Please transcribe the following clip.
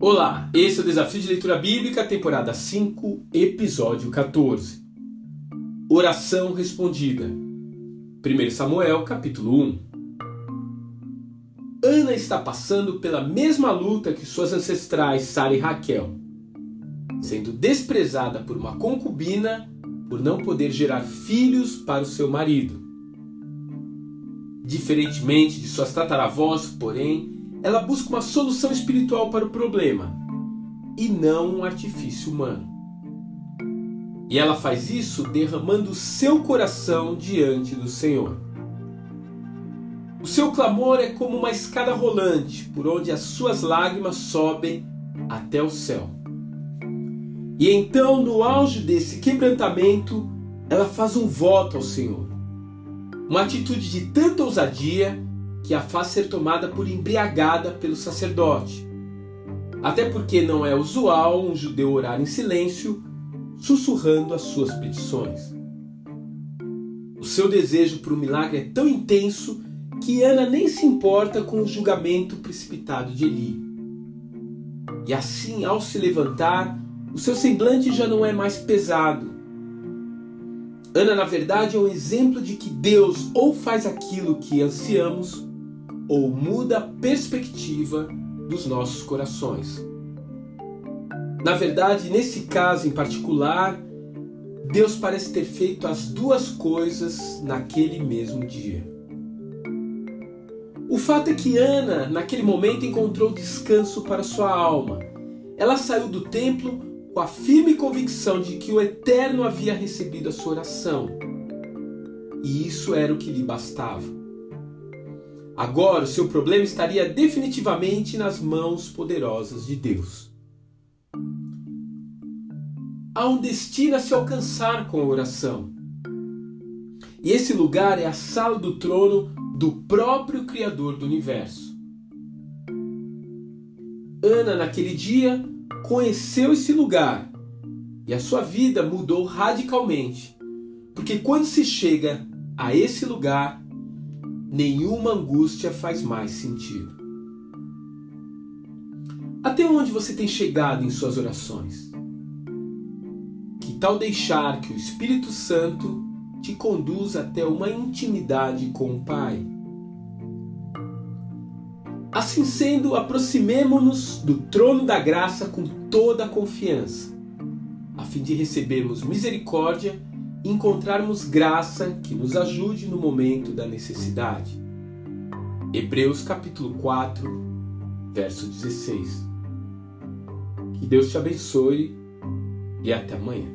Olá, esse é o Desafio de Leitura Bíblica, temporada 5, episódio 14. Oração respondida. 1 Samuel, capítulo 1. Ana está passando pela mesma luta que suas ancestrais Sara e Raquel, sendo desprezada por uma concubina por não poder gerar filhos para o seu marido. Diferentemente de suas tataravós, porém, ela busca uma solução espiritual para o problema e não um artifício humano. E ela faz isso derramando seu coração diante do Senhor. O seu clamor é como uma escada rolante por onde as suas lágrimas sobem até o céu. E então, no auge desse quebrantamento, ela faz um voto ao Senhor. Uma atitude de tanta ousadia que a faz ser tomada por embriagada pelo sacerdote. Até porque não é usual um judeu orar em silêncio, sussurrando as suas petições. O seu desejo por um milagre é tão intenso que Ana nem se importa com o julgamento precipitado de Eli. E assim, ao se levantar, o seu semblante já não é mais pesado. Ana, na verdade, é um exemplo de que Deus ou faz aquilo que ansiamos, ou muda a perspectiva dos nossos corações. Na verdade, nesse caso em particular, Deus parece ter feito as duas coisas naquele mesmo dia. O fato é que Ana, naquele momento, encontrou descanso para sua alma. Ela saiu do templo com a firme convicção de que o Eterno havia recebido a sua oração. E isso era o que lhe bastava. Agora o seu problema estaria definitivamente nas mãos poderosas de Deus. Há um destino a se alcançar com a oração. E esse lugar é a sala do trono do próprio Criador do universo. Ana, naquele dia, conheceu esse lugar e a sua vida mudou radicalmente. Porque quando se chega a esse lugar, nenhuma angústia faz mais sentido. Até onde você tem chegado em suas orações? Que tal deixar que o Espírito Santo te conduza até uma intimidade com o Pai? Assim sendo, aproximemo-nos do trono da graça com toda a confiança, a fim de recebermos misericórdia encontrarmos graça que nos ajude no momento da necessidade. Hebreus capítulo 4, verso 16. Que Deus te abençoe e até amanhã.